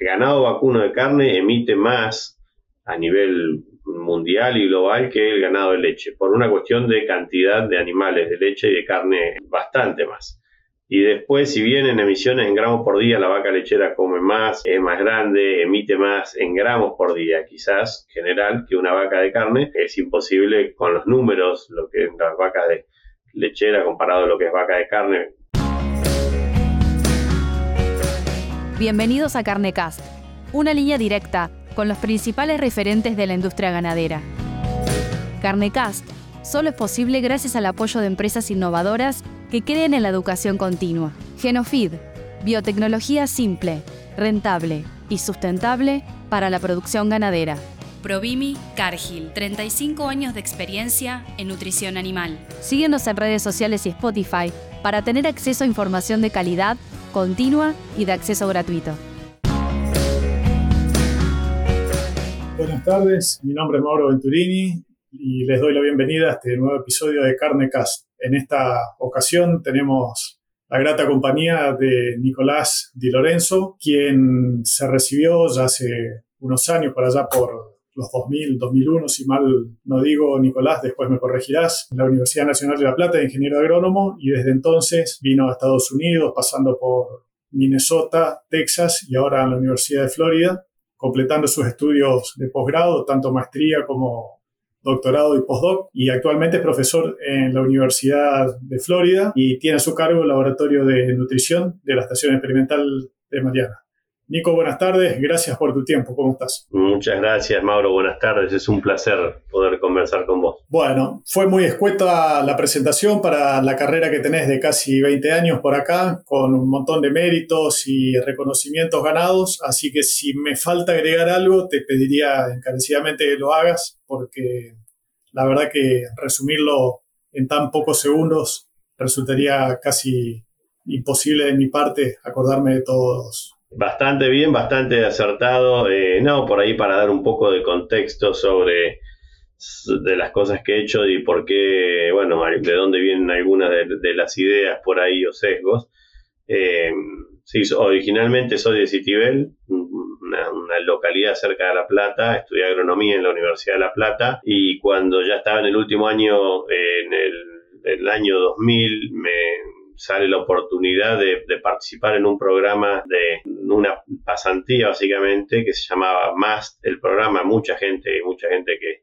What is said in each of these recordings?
ganado vacuno de carne emite más a nivel mundial y global que el ganado de leche, por una cuestión de cantidad de animales de leche y de carne bastante más. Y después, si bien en emisiones en gramos por día la vaca lechera come más, es más grande, emite más en gramos por día, quizás general, que una vaca de carne, es imposible con los números, lo que las vacas de lechera comparado a lo que es vaca de carne. Bienvenidos a Carnecast, una línea directa con los principales referentes de la industria ganadera. Carnecast solo es posible gracias al apoyo de empresas innovadoras que creen en la educación continua. Genofeed, biotecnología simple, rentable y sustentable para la producción ganadera. Provimi Cargill, 35 años de experiencia en nutrición animal. Síguenos en redes sociales y Spotify para tener acceso a información de calidad, continua y de acceso gratuito. Buenas tardes, mi nombre es Mauro Venturini y les doy la bienvenida a este nuevo episodio de Carne Cast. En esta ocasión tenemos la grata compañía de Nicolás Di Lorenzo, quien se recibió ya hace unos años, por allá por los 2000, 2001, si mal no digo, Nicolás, después me corregirás, en la Universidad Nacional de La Plata de ingeniero agrónomo y desde entonces vino a Estados Unidos, pasando por Minnesota, Texas y ahora en la Universidad de Florida, completando sus estudios de posgrado, tanto maestría como doctorado y postdoc, y actualmente es profesor en la Universidad de Florida y tiene a su cargo el laboratorio de nutrición de la Estación Experimental de Mariana. Nico, buenas tardes, gracias por tu tiempo, ¿cómo estás? Muchas gracias, Mauro, buenas tardes, es un placer poder conversar con vos. Bueno, fue muy escueta la presentación para la carrera que tenés de casi 20 años por acá, con un montón de méritos y reconocimientos ganados, así que si me falta agregar algo, te pediría encarecidamente que lo hagas, porque la verdad que resumirlo en tan pocos segundos resultaría casi imposible de mi parte acordarme de todos Bastante bien, bastante acertado. Eh, no, por ahí para dar un poco de contexto sobre de las cosas que he hecho y por qué, bueno, de dónde vienen algunas de, las ideas por ahí o sesgos. Eh, sí, originalmente soy de Citibel, una, localidad cerca de La Plata, estudié agronomía en la Universidad de La Plata y cuando ya estaba en el último año, en el, el año 2000, me sale la oportunidad de, participar en un programa de una pasantía básicamente que se llamaba MAST, el programa, mucha gente, mucha gente que,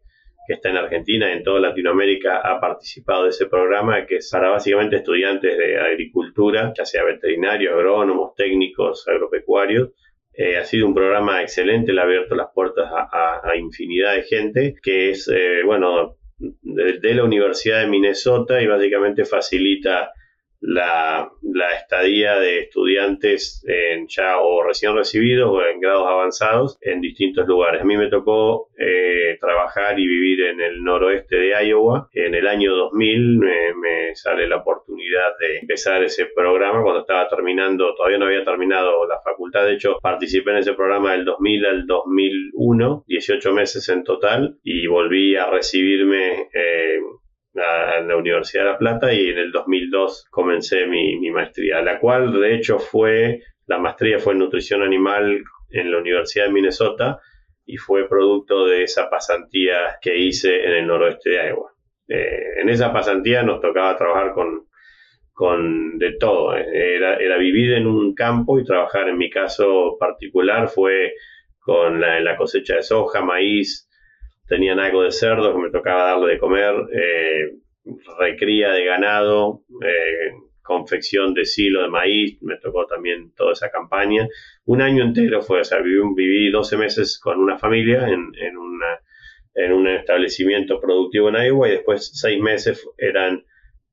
está en Argentina en toda Latinoamérica ha participado de ese programa que es para básicamente estudiantes de agricultura, ya sea veterinarios, agrónomos, técnicos, agropecuarios. Eh, ha sido un programa excelente, le ha abierto las puertas a, infinidad de gente, que es, eh, bueno, de, la Universidad de Minnesota y básicamente facilita la, estadía de estudiantes en ya o recién recibidos o en grados avanzados en distintos lugares. A mí me tocó eh, trabajar y vivir en el noroeste de Iowa. En el año 2000 me, me, sale la oportunidad de empezar ese programa cuando estaba terminando, todavía no había terminado la facultad. De hecho, participé en ese programa del 2000 al 2001, 18 meses en total, y volví a recibirme. Eh, en la Universidad de La Plata y en el 2002 comencé mi, maestría, la cual de hecho fue, la maestría fue en nutrición animal en la Universidad de Minnesota y fue producto de esa pasantía que hice en el noroeste de Iowa. Eh, en esa pasantía nos tocaba trabajar con, con de todo, era, era, vivir en un campo y trabajar, en mi caso particular fue con la cosecha de soja, maíz, tenían algo de cerdo que me tocaba darle de comer, eh, recría de ganado, eh, confección de silo de maíz, me tocó también toda esa campaña. Un año entero fue, o sea, viví, viví 12 meses con una familia en, en, una, en un establecimiento productivo en Iowa y después seis meses eran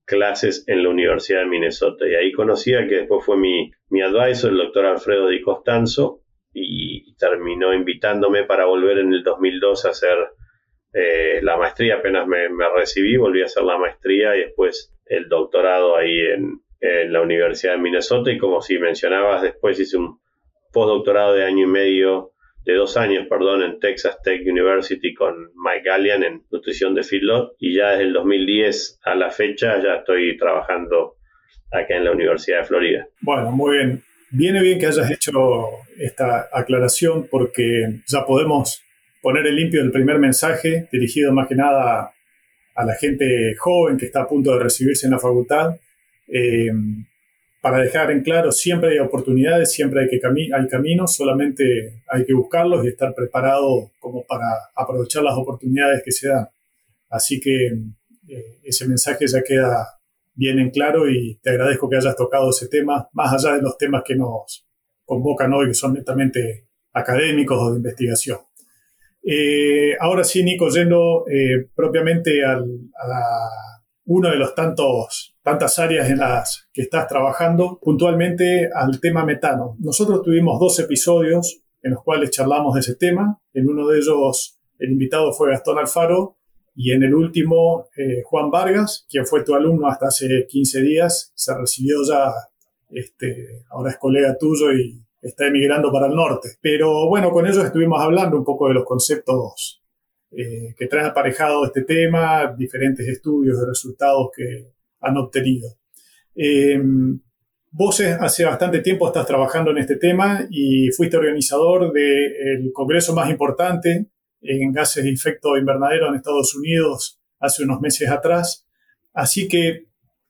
clases en la Universidad de Minnesota. Y ahí conocí a que después fue mi, mi advisor, el doctor Alfredo Di Costanzo, y terminó invitándome para volver en el 2002 a hacer eh, la maestría apenas me, recibí, volví a hacer la maestría y después el doctorado ahí en, la Universidad de Minnesota y como si mencionabas, después hice un postdoctorado de año y medio, de dos años, perdón, en Texas Tech University con Mike Gallian en nutrición de feedlot y ya desde el 2010 a la fecha ya estoy trabajando acá en la Universidad de Florida. Bueno, muy bien. Viene bien que hayas hecho esta aclaración porque ya podemos poner en limpio el primer mensaje dirigido más que nada a la gente joven que está a punto de recibirse en la facultad. Eh, para dejar en claro, siempre hay oportunidades, siempre hay, que hay caminos, solamente hay que buscarlos y estar preparado como para aprovechar las oportunidades que se dan. Así que eh, ese mensaje ya queda bien en claro y te agradezco que hayas tocado ese tema, más allá de los temas que nos convocan hoy, que son netamente académicos o de investigación. Eh, ahora sí, Nico, yendo eh, propiamente a uno de los tantos, tantas áreas en las que estás trabajando, puntualmente al tema metano. Nosotros tuvimos dos episodios en los cuales charlamos de ese tema. En uno de ellos el invitado fue Gastón Alfaro y en el último eh, Juan Vargas, quien fue tu alumno hasta hace 15 días, se recibió ya, este, ahora es colega tuyo y está emigrando para el norte. Pero bueno, con ellos estuvimos hablando un poco de los conceptos eh, que trae aparejado este tema, diferentes estudios de resultados que han obtenido. Eh, vos hace bastante tiempo estás trabajando en este tema y fuiste organizador del congreso más importante en gases de efecto invernadero en Estados Unidos hace unos meses atrás. Así que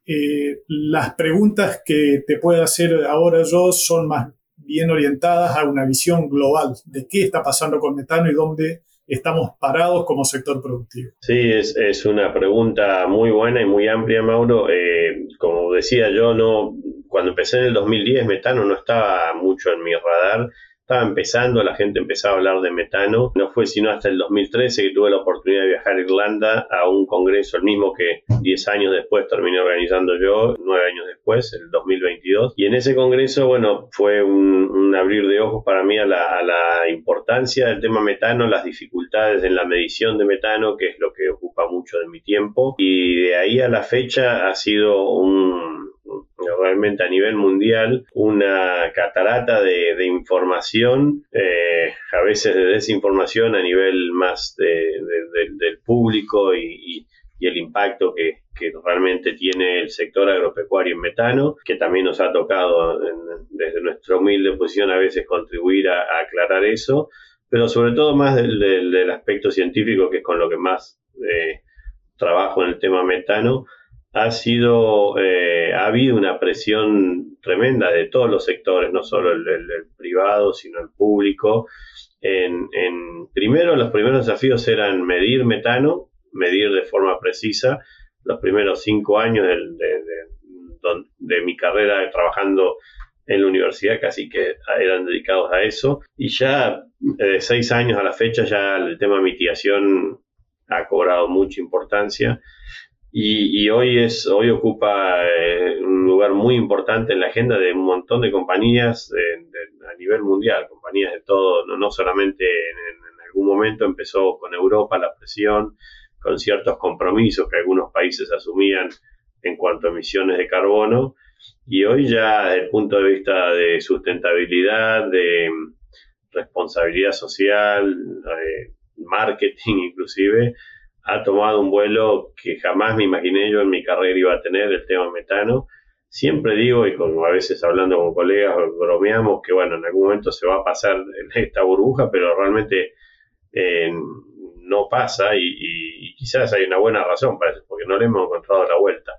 eh, las preguntas que te puedo hacer ahora yo son más bien orientadas a una visión global de qué está pasando con metano y dónde estamos parados como sector productivo? Sí, es, una pregunta muy buena y muy amplia, Mauro. Eh, como decía yo, no, cuando empecé en el 2010, metano no estaba mucho en mi radar estaba empezando, la gente empezaba a hablar de metano. No fue sino hasta el 2013 que tuve la oportunidad de viajar a Irlanda a un congreso, el mismo que 10 años después terminé organizando yo, 9 años después, el 2022. Y en ese congreso, bueno, fue un, abrir de ojos para mí a la, a la importancia del tema metano, las dificultades en la medición de metano, que es lo que ocupa mucho de mi tiempo. Y de ahí a la fecha ha sido un realmente a nivel mundial una catarata de, información, eh, a veces de desinformación a nivel más del público y, el impacto que, realmente tiene el sector agropecuario en metano, que también nos ha tocado desde nuestra humilde posición a veces contribuir a, aclarar eso, pero sobre todo más del, aspecto científico, que es con lo que más eh, trabajo en el tema metano, ha sido, eh, ha habido una presión tremenda de todos los sectores, no solo el, privado, sino el público. En, primero, los primeros desafíos eran medir metano, medir de forma precisa. Los primeros cinco años de, mi carrera trabajando en la universidad casi que eran dedicados a eso. Y ya de seis años a la fecha ya el tema mitigación ha cobrado mucha importancia y, hoy, es, hoy ocupa eh, un lugar muy importante en la agenda de un montón de compañías a nivel mundial, compañías de todo, no, solamente en, algún momento empezó con Europa la presión, con ciertos compromisos que algunos países asumían en cuanto a emisiones de carbono, y hoy ya desde el punto de vista de sustentabilidad, de responsabilidad social, de marketing inclusive, ha tomado un vuelo que jamás me imaginé yo en mi carrera iba a tener, el tema metano. Siempre digo, y como a veces hablando con colegas, bromeamos que bueno, en algún momento se va a pasar esta burbuja, pero realmente eh, no pasa y, quizás hay una buena razón para eso, porque no le hemos encontrado la vuelta.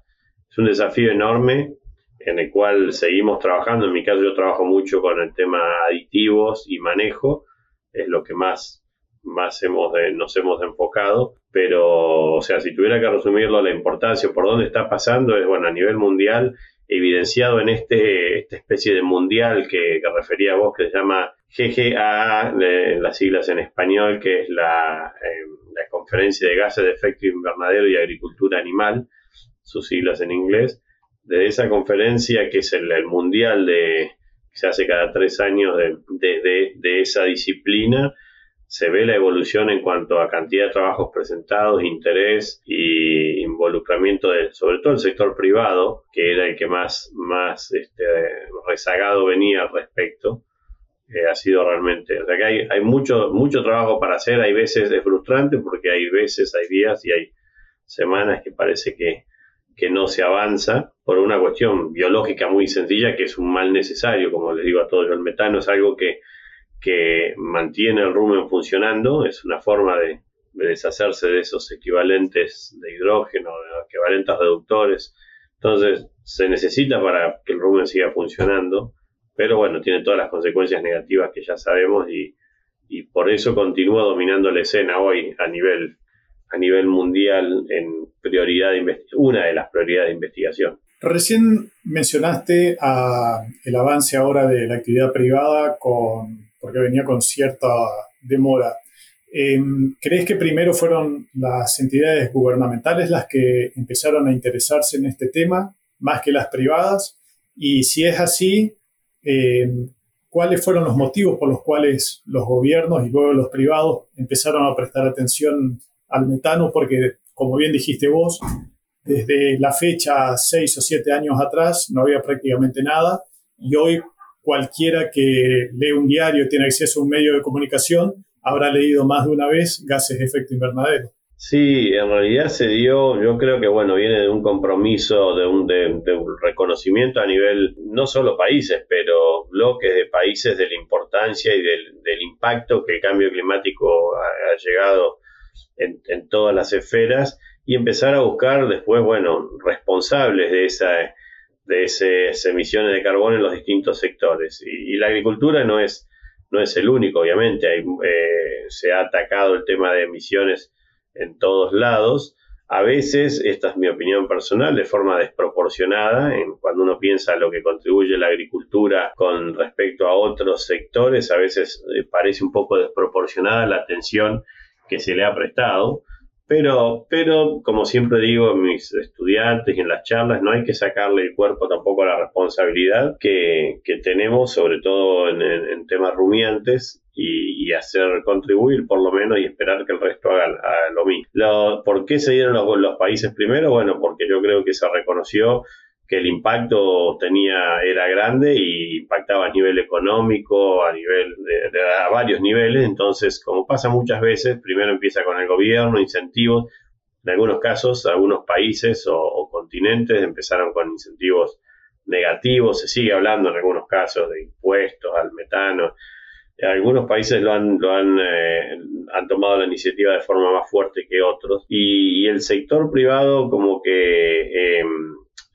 Es un desafío enorme en el cual seguimos trabajando. En mi caso yo trabajo mucho con el tema aditivos y manejo, es lo que más más hemos nos hemos enfocado, pero, o sea, si tuviera que resumirlo, la importancia por dónde está pasando es, bueno, a nivel mundial, evidenciado en este, esta especie de mundial que, refería a vos, que se llama GGA, las siglas en español, que es la, em, la Conferencia de Gases de Efecto Invernadero y Agricultura Animal, sus siglas en inglés. De esa conferencia, que es el, mundial de, que se hace cada tres años de, de, de esa disciplina, se ve la evolución en cuanto a cantidad de trabajos presentados, interés y involucramiento sobre todo el sector privado, que era el que más, más este, rezagado venía al respecto. Eh, ha sido realmente, o sea que hay, hay mucho, mucho trabajo para hacer, hay veces es frustrante porque hay veces, hay días y hay semanas que parece que que no se avanza por una cuestión biológica muy sencilla que es un mal necesario, como les digo a todos, el metano es algo que, que mantiene el rumen funcionando, es una forma de, deshacerse de esos equivalentes de hidrógeno, de equivalentes reductores, entonces se necesita para que el rumen siga funcionando, pero bueno, tiene todas las consecuencias negativas que ya sabemos y, y por eso continúa dominando la escena hoy a nivel a nivel mundial en prioridad una de las prioridades de investigación. Recién mencionaste el avance ahora de la actividad privada con, porque venía con cierta demora. Em, ¿Crees que primero fueron las entidades gubernamentales las que empezaron a interesarse en este tema más que las privadas? Y si es así, em, ¿cuáles fueron los motivos por los cuales los gobiernos y luego los privados empezaron a prestar atención al metano porque, como bien dijiste vos, desde la fecha seis o siete años atrás no había prácticamente nada y hoy cualquiera que lee un diario, tiene acceso a un medio de comunicación, habrá leído más de una vez gases de efecto invernadero. Sí, en realidad se dio, yo creo que bueno, viene de un compromiso, de un, de, un reconocimiento a nivel, no solo países, pero bloques de países de la importancia y del, impacto que el cambio climático ha, ha llegado en, todas las esferas y empezar a buscar después, bueno, responsables de, esa, de esas emisiones de carbono en los distintos sectores. Y, la agricultura no es, no es el único, obviamente, eh, se ha atacado el tema de emisiones en todos lados. A veces, esta es mi opinión personal, de forma desproporcionada, en, cuando uno piensa lo que contribuye la agricultura con respecto a otros sectores, a veces eh, parece un poco desproporcionada la atención que se le ha prestado, pero, pero como siempre digo a mis estudiantes y en las charlas, no hay que sacarle el cuerpo tampoco a la responsabilidad que, tenemos, sobre todo en, temas rumiantes, y, hacer contribuir por lo menos y esperar que el resto haga, lo mismo. ¿Por qué se dieron los, los países primero? Bueno, porque yo creo que se reconoció que el impacto tenía era grande y impactaba a nivel económico, a nivel de, a varios niveles. Entonces, como pasa muchas veces, primero empieza con el gobierno, incentivos. En algunos casos, algunos países o, continentes empezaron con incentivos negativos. Se sigue hablando en algunos casos de impuestos al metano. Algunos países lo han, lo han, eh, han tomado la iniciativa de forma más fuerte que otros. Y, el sector privado como que... Eh,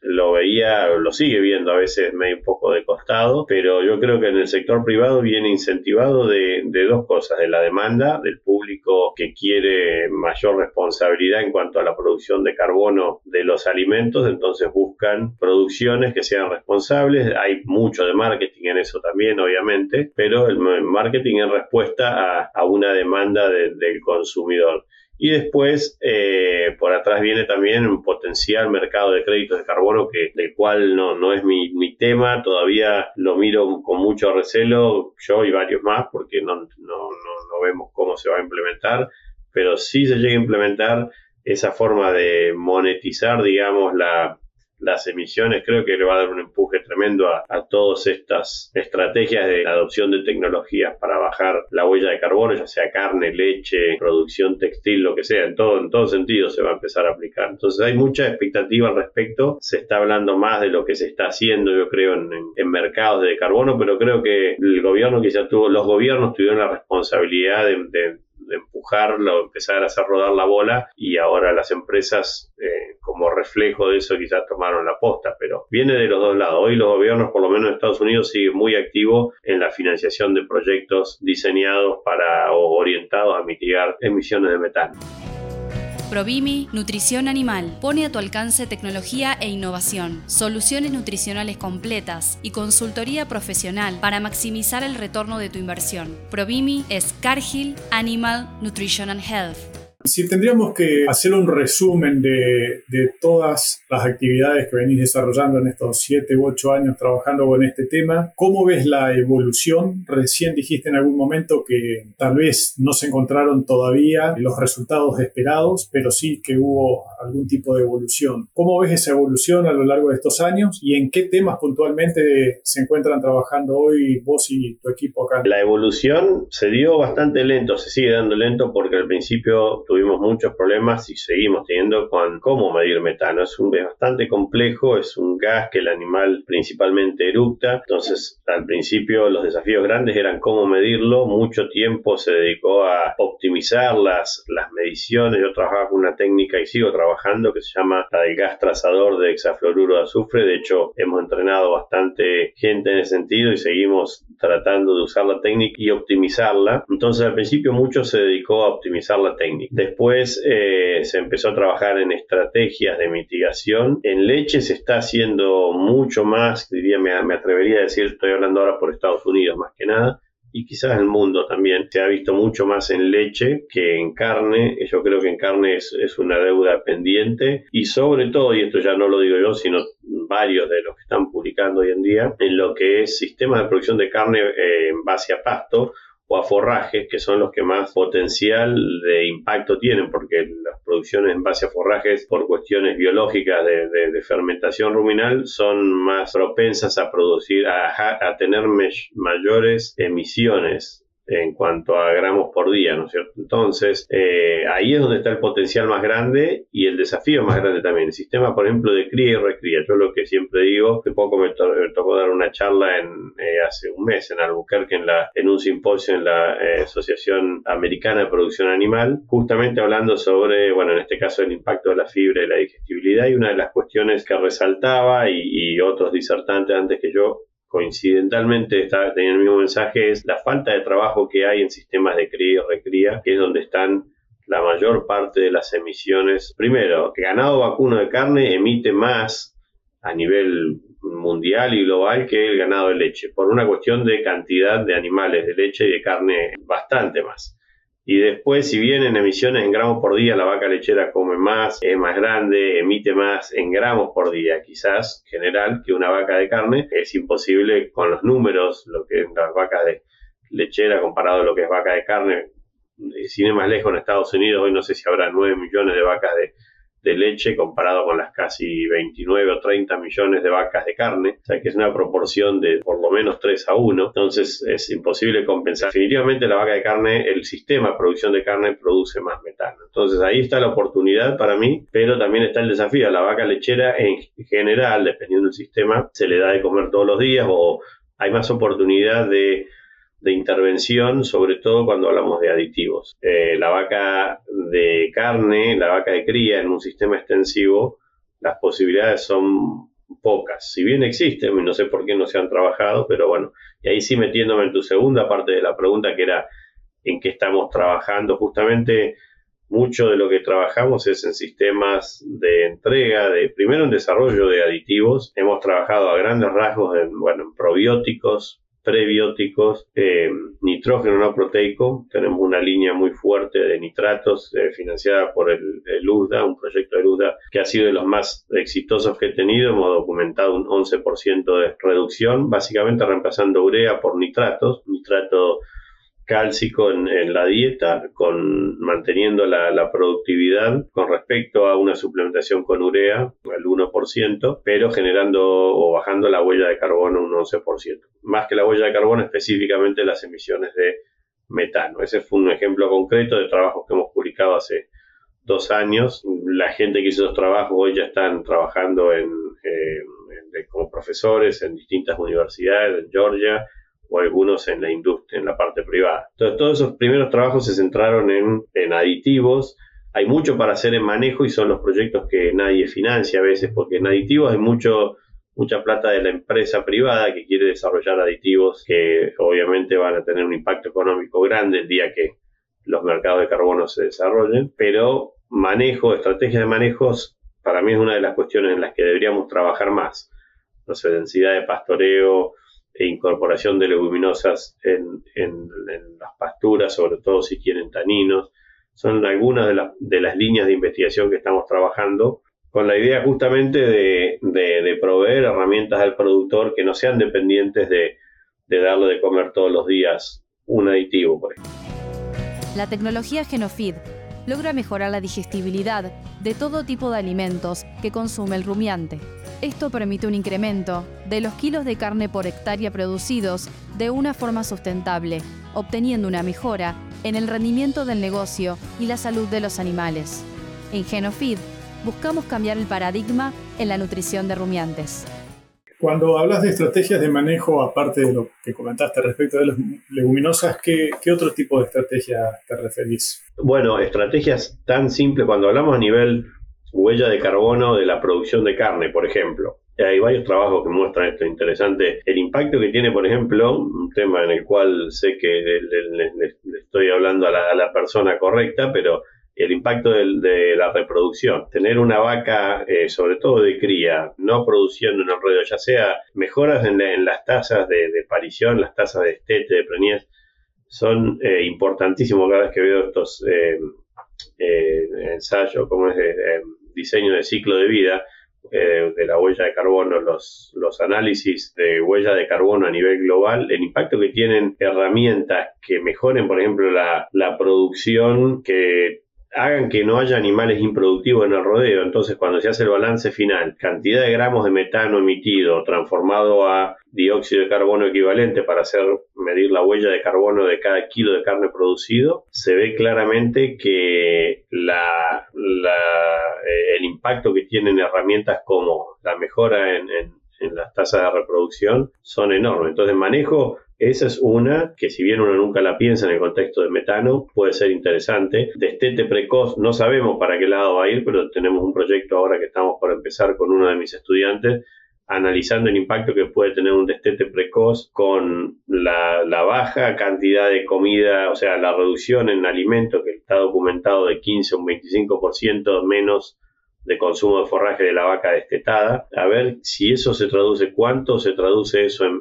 lo veía, lo sigue viendo a veces medio un poco de costado, pero yo creo que en el sector privado viene incentivado de, dos cosas, de la demanda del público que quiere mayor responsabilidad en cuanto a la producción de carbono de los alimentos, entonces buscan producciones que sean responsables, hay mucho de marketing en eso también, obviamente, pero el marketing en respuesta a, una demanda del consumidor. Y después, eh, por atrás viene también un potencial mercado de créditos de carbono, que, del cual no, no es mi, mi, tema, todavía lo miro con mucho recelo, yo y varios más, porque no, no, no, no vemos cómo se va a implementar, pero si se llega a implementar esa forma de monetizar, digamos, la, las emisiones, creo que le va a dar un empuje tremendo a, todas estas estrategias de adopción de tecnologías para bajar la huella de carbono, ya sea carne, leche, producción textil, lo que sea, en todo, en todo sentido se va a empezar a aplicar. Entonces hay mucha expectativa al respecto, se está hablando más de lo que se está haciendo, yo creo, en, mercados de carbono, pero creo que el gobierno quizá tuvo, los gobiernos tuvieron la responsabilidad de empujarlo, empezar a hacer rodar la bola y ahora las empresas eh, como reflejo de eso quizás tomaron la posta, pero viene de los dos lados. Hoy los gobiernos, por lo menos en Estados Unidos, siguen muy activos en la financiación de proyectos diseñados para o orientados a mitigar emisiones de metano. Provimi Nutrición Animal pone a tu alcance tecnología e innovación, soluciones nutricionales completas y consultoría profesional para maximizar el retorno de tu inversión. Provimi es Cargill Animal Nutrition and Health si tendríamos que hacer un resumen de, de, todas las actividades que venís desarrollando en estos siete u ocho años trabajando con este tema, ¿cómo ves la evolución? Recién dijiste en algún momento que tal vez no se encontraron todavía los resultados esperados, pero sí que hubo algún tipo de evolución. ¿Cómo ves esa evolución a lo largo de estos años y en qué temas puntualmente se encuentran trabajando hoy vos y tu equipo acá? La evolución se dio bastante lento, se sigue dando lento porque al principio tuvimos muchos problemas y seguimos teniendo con cómo medir metano. Es, un, bastante complejo, es un gas que el animal principalmente eructa, entonces al principio los desafíos grandes eran cómo medirlo, mucho tiempo se dedicó a optimizar las, las mediciones, yo trabajaba con una técnica y sigo trabajando que se llama la del gas trazador de hexafluoruro de azufre, de hecho hemos entrenado bastante gente en ese sentido y seguimos tratando de usar la técnica y optimizarla. Entonces al principio mucho se dedicó a optimizar la técnica. Después eh, se empezó a trabajar en estrategias de mitigación. En leche se está haciendo mucho más, diría, me, atrevería a decir, estoy hablando ahora por Estados Unidos más que nada, y quizás el mundo también. Se ha visto mucho más en leche que en carne. Yo creo que en carne es, es, una deuda pendiente y sobre todo, y esto ya no lo digo yo, sino varios de los que están publicando hoy en día, en lo que es sistemas de producción de carne eh, en base a pasto o a forrajes, que son los que más potencial de impacto tienen, porque las producciones en base a forrajes, por cuestiones biológicas de, fermentación ruminal, son más propensas a producir, a, a tener mayores emisiones en cuanto a gramos por día, ¿no es cierto? Entonces, eh, ahí es donde está el potencial más grande y el desafío más grande también. El sistema, por ejemplo, de cría y recría. Yo lo que siempre digo, hace poco me, tocó dar una charla en, eh, hace un mes en Albuquerque, en, un simposio en la eh, Asociación Americana de Producción Animal, justamente hablando sobre, bueno, en este caso, el impacto de la fibra y la digestibilidad. Y una de las cuestiones que resaltaba y otros disertantes antes que yo coincidentalmente está, tenía el mismo mensaje, es la falta de trabajo que hay en sistemas de cría y recría, que es donde están la mayor parte de las emisiones. Primero, ganado vacuno de carne emite más a nivel mundial y global que el ganado de leche, por una cuestión de cantidad de animales de leche y de carne bastante más. Y después, si bien en emisiones en gramos por día la vaca lechera come más, es más grande, emite más en gramos por día, quizás general, que una vaca de carne, es imposible con los números, lo que las vacas de lechera comparado a lo que es vaca de carne. Sin ir más lejos, en Estados Unidos hoy no sé si habrá 9 millones de vacas de, de leche comparado con las casi 29 o 30 millones de vacas de carne, o sea que es una proporción de por lo menos 3 a 1, entonces es imposible compensar. Definitivamente la vaca de carne, el sistema de producción de carne produce más metano, entonces ahí está la oportunidad para mí, pero también está el desafío, a la vaca lechera en general, dependiendo del sistema, se le da de comer todos los días o hay más oportunidad de de intervención, sobre todo cuando hablamos de aditivos. Eh, la vaca de carne, la vaca de cría en un sistema extensivo, las posibilidades son pocas. Si bien existen, no sé por qué no se han trabajado, pero bueno, y ahí sí metiéndome en tu segunda parte de la pregunta que era en qué estamos trabajando, justamente mucho de lo que trabajamos es en sistemas de entrega, de primero en desarrollo de aditivos. Hemos trabajado a grandes rasgos en, bueno, en probióticos, prebióticos, eh, nitrógeno no proteico. Tenemos una línea muy fuerte de nitratos eh, financiada por el, el, un proyecto de USDA que ha sido de los más exitosos que he tenido. Hemos documentado un 11% de reducción, básicamente reemplazando urea por nitratos. Nitrato cálcico en, la dieta, con manteniendo la, productividad con respecto a una suplementación con urea al 1%, pero generando o bajando la huella de carbono un 11%. Más que la huella de carbono, específicamente las emisiones de metano. Ese fue un ejemplo concreto de trabajos que hemos publicado hace dos años. La gente que hizo esos trabajos hoy ya están trabajando en, eh, como profesores en distintas universidades en Georgia, o algunos en la industria, en la parte privada. Entonces, todos esos primeros trabajos se centraron en, en aditivos. Hay mucho para hacer en manejo y son los proyectos que nadie financia a veces, porque en aditivos hay mucho, mucha plata de la empresa privada que quiere desarrollar aditivos que obviamente van a tener un impacto económico grande el día que los mercados de carbono se desarrollen, pero manejo, estrategia de manejos, para mí es una de las cuestiones en las que deberíamos trabajar más. No sé, densidad de pastoreo, e incorporación de leguminosas en, las pasturas, sobre todo si tienen taninos. Son algunas de, las líneas de investigación que estamos trabajando con la idea justamente de, proveer herramientas al productor que no sean dependientes de, darle de comer todos los días un aditivo. La tecnología Genofeed logra mejorar la digestibilidad de todo tipo de alimentos que consume el rumiante Esto permite un incremento de los kilos de carne por hectárea producidos de una forma sustentable, obteniendo una mejora en el rendimiento del negocio y la salud de los animales. En Genofeed buscamos cambiar el paradigma en la nutrición de rumiantes. Cuando hablas de estrategias de manejo, aparte de lo que comentaste respecto de las leguminosas, ¿qué, otro tipo de estrategia te referís? Bueno, estrategias tan simples, cuando hablamos a nivel huella de carbono de la producción de carne, por ejemplo. Hay varios trabajos que muestran esto interesante. El impacto que tiene, por ejemplo, un tema en el cual sé que le, estoy hablando a la, a la persona correcta, pero el impacto de, la reproducción. Tener una vaca, eh, sobre todo de cría, no produciendo en el ya sea mejoras en, las tasas de, parición, las tasas de estete, de preñez, son eh, importantísimos cada vez que veo estos eh, ensayos, como es diseño de ciclo de vida, de la huella de carbono, los, los análisis de huella de carbono a nivel global, el impacto que tienen herramientas que mejoren, por ejemplo, la, la producción, que hagan que no haya animales improductivos en el rodeo. Entonces, cuando se hace el balance final, cantidad de gramos de metano emitido transformado a dióxido de carbono equivalente para hacer medir la huella de carbono de cada kilo de carne producido, se ve claramente que la, eh, el impacto que tienen herramientas como la mejora en, en las tasas de reproducción son enormes. Entonces, manejo esa es una que si bien uno nunca la piensa en el contexto de metano, puede ser interesante. Destete precoz, no sabemos para qué lado va a ir, pero tenemos un proyecto ahora que estamos por empezar con uno de mis estudiantes analizando el impacto que puede tener un destete precoz con la, baja cantidad de comida, o sea, la reducción en alimento que está documentado de 15 a un 25% menos de consumo de forraje de la vaca destetada, a ver si eso se traduce, cuánto se traduce eso en,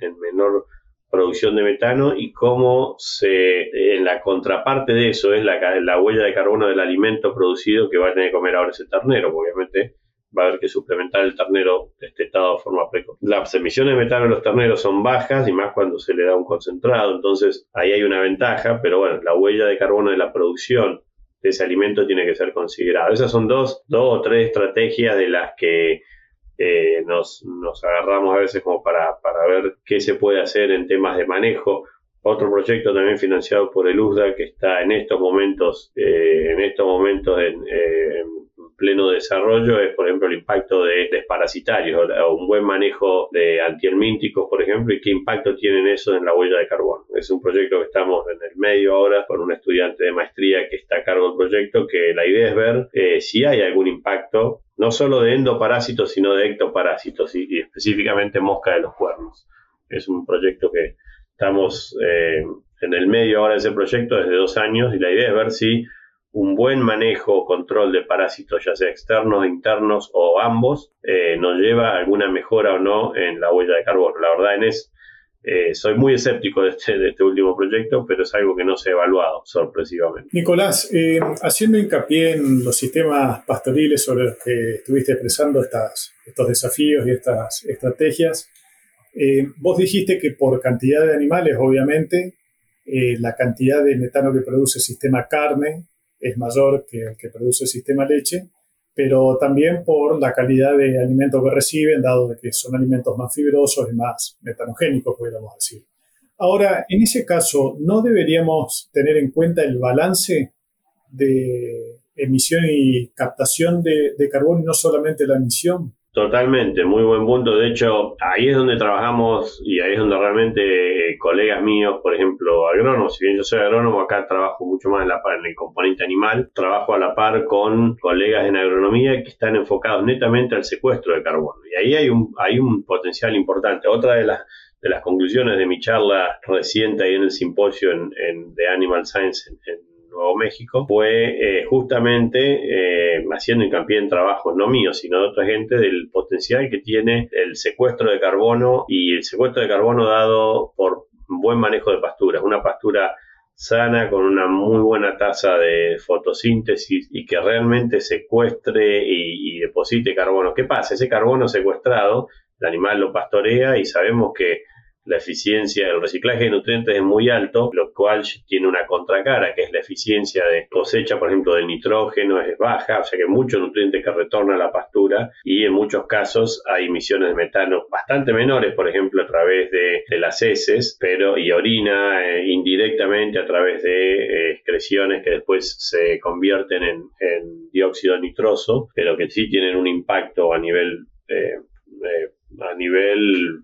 en menor producción de metano y cómo se, en la contraparte de eso es la, la huella de carbono del alimento producido que va a tener que comer ahora ese ternero, obviamente va a haber que suplementar el ternero destetado de forma precoz. Las emisiones de metano en los terneros son bajas y más cuando se le da un concentrado, entonces ahí hay una ventaja, pero bueno, la huella de carbono de la producción de ese alimento tiene que ser considerada. Esas son dos, dos o tres estrategias de las que eh, nos, nos, agarramos a veces como para, ver qué se puede hacer en temas de manejo. Otro proyecto también financiado por el USDA que está en estos momentos, eh, en estos momentos en, eh, pleno desarrollo es, por ejemplo, el impacto de desparasitarios o un buen manejo de antihelmínticos, por ejemplo, y qué impacto tienen eso en la huella de carbono. Es un proyecto que estamos en el medio ahora con un estudiante de maestría que está a cargo del proyecto, que la idea es ver eh, si hay algún impacto, no solo de endoparásitos, sino de ectoparásitos y, específicamente mosca de los cuernos. Es un proyecto que estamos eh, en el medio ahora de ese proyecto desde dos años y la idea es ver si un buen manejo o control de parásitos, ya sea externos, internos o ambos, eh, nos lleva a alguna mejora o no en la huella de carbono. La verdad en es, eh, soy muy escéptico de este, de este, último proyecto, pero es algo que no se ha evaluado sorpresivamente. Nicolás, eh, haciendo hincapié en los sistemas pastoriles sobre los que estuviste expresando estos desafíos y estas estrategias, vos dijiste que por cantidad de animales, obviamente, la cantidad de metano que produce el sistema carne es mayor que el que produce el sistema leche, pero también por la calidad de alimento que reciben, dado de que son alimentos más fibrosos y más metanogénicos, podríamos decir. Ahora, en ese caso, ¿no deberíamos tener en cuenta el balance de emisión y captación de, de carbono y no solamente la emisión? Totalmente, muy buen punto. De hecho, ahí es donde trabajamos y ahí es donde realmente eh, colegas míos, por ejemplo, agrónomos, si bien yo soy agrónomo, acá trabajo mucho más en, la en el componente animal, trabajo a la par con colegas en agronomía que están enfocados netamente al secuestro de carbono. Y ahí hay un, hay un potencial importante. Otra de las, de las conclusiones de mi charla reciente ahí en el simposio en, en de Animal Science en México, fue eh, justamente eh, haciendo hincapié en trabajos no míos, sino de otra gente, del potencial que tiene el secuestro de carbono y el secuestro de carbono dado por buen manejo de pasturas. Una pastura sana con una muy buena tasa de fotosíntesis y que realmente secuestre y, y deposite carbono. ¿Qué pasa? Ese carbono secuestrado, el animal lo pastorea y sabemos que la eficiencia del reciclaje de nutrientes es muy alto, lo cual tiene una contracara, que es la eficiencia de cosecha, por ejemplo, del nitrógeno es baja, o sea que mucho nutriente que retorna a la pastura y en muchos casos hay emisiones de metano bastante menores, por ejemplo, a través de, las heces, pero y orina eh, indirectamente a través de eh, excreciones que después se convierten en, dióxido nitroso, pero que sí tienen un impacto a nivel eh, a nivel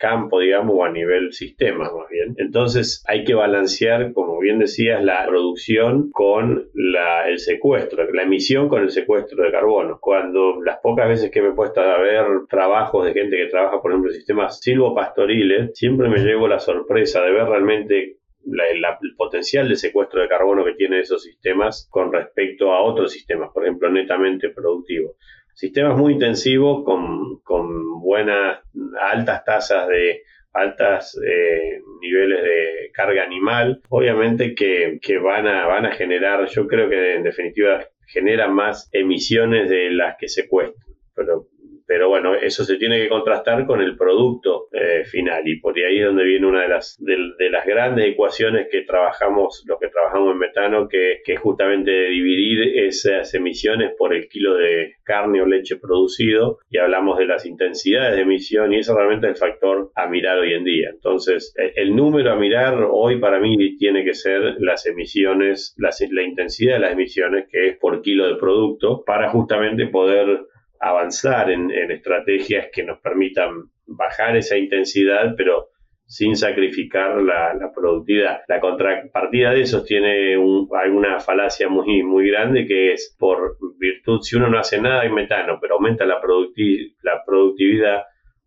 campo, digamos, o a nivel sistema, más bien. Entonces hay que balancear, como bien decías, la producción con el secuestro, la emisión con el secuestro de carbono. Cuando las pocas veces que me he puesto a ver trabajos de gente que trabaja, por ejemplo, en sistemas silvopastoriles, siempre me llevo la sorpresa de ver realmente el potencial de secuestro de carbono que tienen esos sistemas con respecto a otros sistemas, por ejemplo, netamente productivos sistemas muy intensivos con, con buenas, altas tasas de altas eh, niveles de carga animal, obviamente que, que, van, a, van a generar, yo creo que en definitiva generan más emisiones de las que secuestran, pero pero bueno, eso se tiene que contrastar con el producto eh, final y por ahí es donde viene una de las, de, las grandes ecuaciones que trabajamos, los que trabajamos en metano, que, que, es justamente dividir esas emisiones por el kilo de carne o leche producido y hablamos de las intensidades de emisión y eso realmente es el factor a mirar hoy en día. Entonces, el, número a mirar hoy para mí tiene que ser las emisiones, la intensidad de las emisiones, que es por kilo de producto, para justamente poder avanzar en, estrategias que nos permitan bajar esa intensidad, pero sin sacrificar la, productividad. La contrapartida de eso tiene alguna falacia muy, muy grande que es por virtud, si uno no hace nada en metano, pero aumenta la, productividad,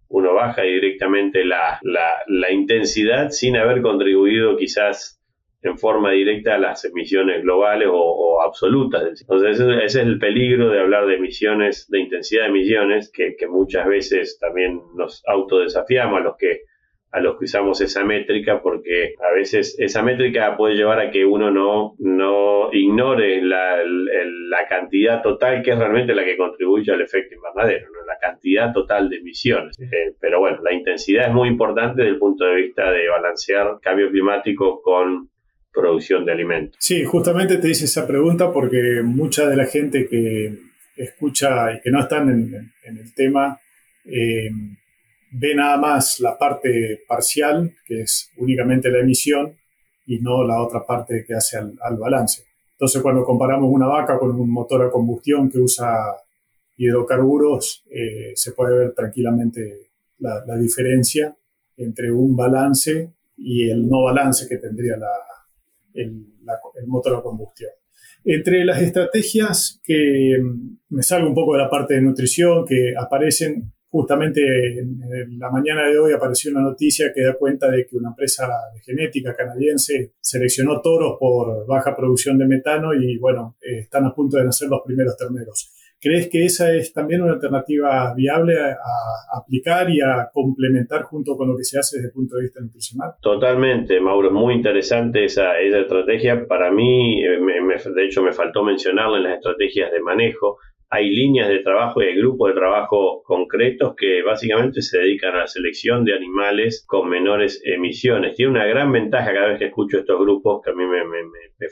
uno baja directamente la intensidad sin haber contribuido quizás en forma directa a las emisiones globales o, absolutas. Entonces ese, es el peligro de hablar de emisiones, de intensidad de emisiones, que, muchas veces también nos autodesafiamos a los que a los que usamos esa métrica porque a veces esa métrica puede llevar a que uno no, no ignore la, la cantidad total que es realmente la que contribuye al efecto invernadero, ¿no? la cantidad total de emisiones. Eh, pero bueno, la intensidad es muy importante desde el punto de vista de balancear cambio climático con producción de alimentos. Sí, justamente te hice esa pregunta porque mucha de la gente que escucha y que no están en, el tema eh, ve nada más la parte parcial, que es únicamente la emisión, y no la otra parte que hace al, balance. Entonces, cuando comparamos una vaca con un motor a combustión que usa hidrocarburos, eh, se puede ver tranquilamente la, la diferencia entre un balance y el no balance que tendría la, el, motor a combustión. Entre las estrategias que mm, me salgo un poco de la parte de nutrición, que aparecen justamente en, la mañana de hoy apareció una noticia que da cuenta de que una empresa de genética canadiense seleccionó toros por baja producción de metano y bueno, eh, están a punto de nacer los primeros terneros. ¿Crees que esa es también una alternativa viable a, aplicar y a complementar junto con lo que se hace desde el punto de vista nutricional? Totalmente, Mauro, muy interesante esa, esa estrategia. Para mí, eh, de hecho, me faltó mencionarla en las estrategias de manejo hay líneas de trabajo y hay grupos de trabajo concretos que básicamente se dedican a la selección de animales con menores emisiones. Tiene una gran ventaja cada vez que escucho estos grupos, que a mí me,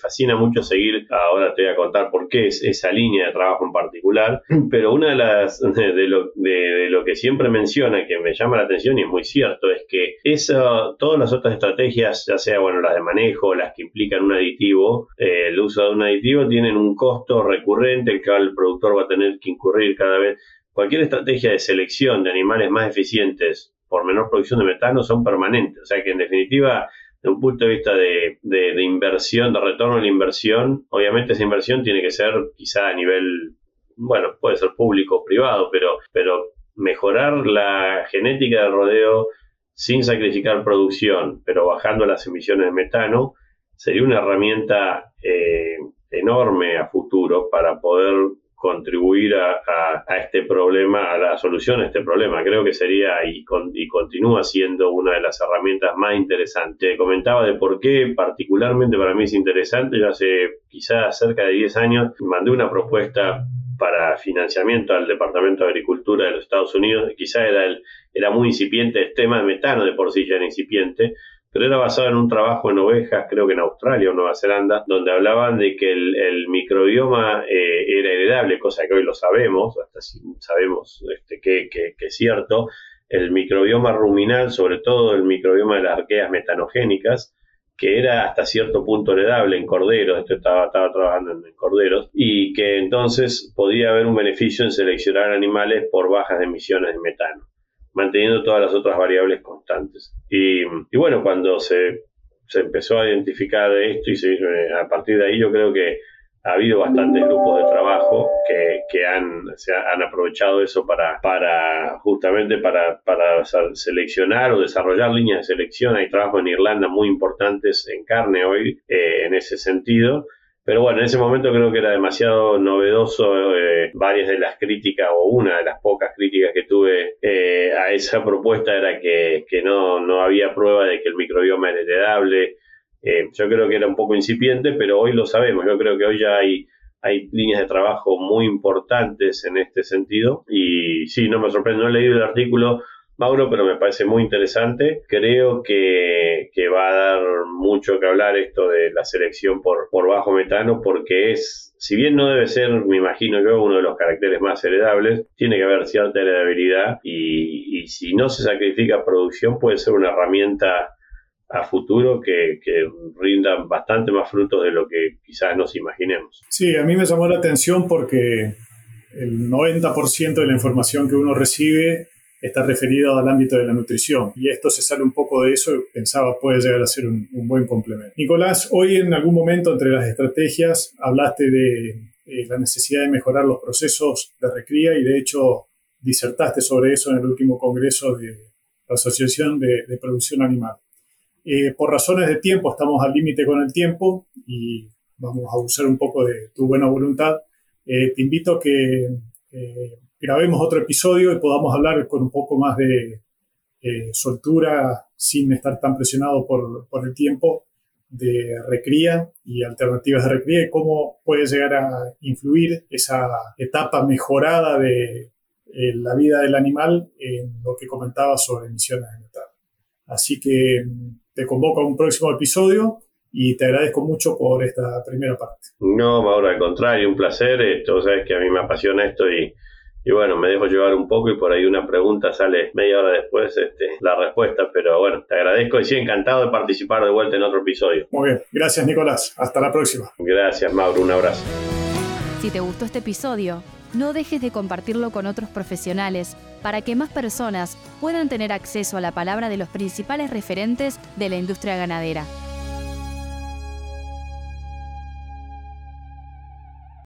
fascina mucho seguir, ahora te voy a contar por qué es esa línea de trabajo en particular, pero una de las de, lo, de, lo, que siempre menciona que me llama la atención y es muy cierto es que eso, todas las otras estrategias, ya sea bueno las de manejo, las que implican un aditivo, eh, el uso de un aditivo tienen un costo recurrente el que el productor va a tener que incurrir cada vez. Cualquier estrategia de selección de animales más eficientes por menor producción de metano son permanentes. O sea que en definitiva, de un punto de vista de, de, inversión, de retorno a la inversión, obviamente esa inversión tiene que ser quizá a nivel, bueno, puede ser público o privado, pero, pero mejorar la genética del rodeo sin sacrificar producción, pero bajando las emisiones de metano, sería una herramienta eh, enorme a futuro para poder contribuir a, este problema, a la solución a este problema. Creo que sería y, y continúa siendo una de las herramientas más interesantes. Comentaba de por qué particularmente para mí es interesante. Yo hace quizás cerca de 10 años mandé una propuesta para financiamiento al Departamento de Agricultura de los Estados Unidos. Quizá era, el, era muy incipiente el tema de metano, de por sí ya era incipiente, pero era basado en un trabajo en ovejas, creo que en Australia o Nueva Zelanda, donde hablaban de que el, microbioma eh, era heredable, cosa que hoy lo sabemos, hasta si sabemos este, que, que, es cierto. El microbioma ruminal, sobre todo el microbioma de las arqueas metanogénicas, que era hasta cierto punto heredable en corderos, esto estaba trabajando en, corderos, y que entonces podía haber un beneficio en seleccionar animales por bajas emisiones de metano manteniendo todas las otras variables constantes. Y, bueno, cuando se, se, empezó a identificar esto y eh, a partir de ahí yo creo que ha habido bastantes grupos de trabajo que, que han, se han aprovechado eso para, para justamente para, para seleccionar o desarrollar líneas de selección. Hay trabajos en Irlanda muy importantes en carne hoy eh, en ese sentido pero bueno, en ese momento creo que era demasiado novedoso eh, varias de las críticas o una de las pocas críticas que tuve eh, a esa propuesta era que, no, no había prueba de que el microbioma era heredable. Eh, yo creo que era un poco incipiente, pero hoy lo sabemos. Yo creo que hoy ya hay, hay líneas de trabajo muy importantes en este sentido. Y sí, no me sorprende, no he leído el artículo Mauro, pero me parece muy interesante. Creo que, va a dar mucho que hablar esto de la selección por, por bajo metano, porque es, si bien no debe ser, me imagino yo, uno de los caracteres más heredables, tiene que haber cierta heredabilidad y, si no se sacrifica producción puede ser una herramienta a futuro que, que, rinda bastante más frutos de lo que quizás nos imaginemos. Sí, a mí me llamó la atención porque el 90% de la información que uno recibe está referido al ámbito de la nutrición. Y esto se sale un poco de eso pensaba puede llegar a ser un, buen complemento. Nicolás, hoy en algún momento entre las estrategias hablaste de eh, la necesidad de mejorar los procesos de recría y de hecho disertaste sobre eso en el último congreso de la Asociación de, Producción Animal. Eh, por razones de tiempo, estamos al límite con el tiempo y vamos a usar un poco de tu buena voluntad. Eh, te invito a que grabemos otro episodio y podamos hablar con un poco más de eh, soltura sin estar tan presionado por, por, el tiempo de recría y alternativas de recría y cómo puede llegar a influir esa etapa mejorada de eh, la vida del animal en lo que comentaba sobre emisiones de metano. Así que mm, te convoco a un próximo episodio y te agradezco mucho por esta primera parte. No, Mauro, al contrario, un placer. Esto, sabes que a mí me apasiona esto y y bueno, me dejo llevar un poco y por ahí una pregunta sale media hora después este, la respuesta, pero bueno, te agradezco y sí, encantado de participar de vuelta en otro episodio. Muy bien, gracias Nicolás, hasta la próxima. Gracias Mauro, un abrazo. Si te gustó este episodio, no dejes de compartirlo con otros profesionales para que más personas puedan tener acceso a la palabra de los principales referentes de la industria ganadera.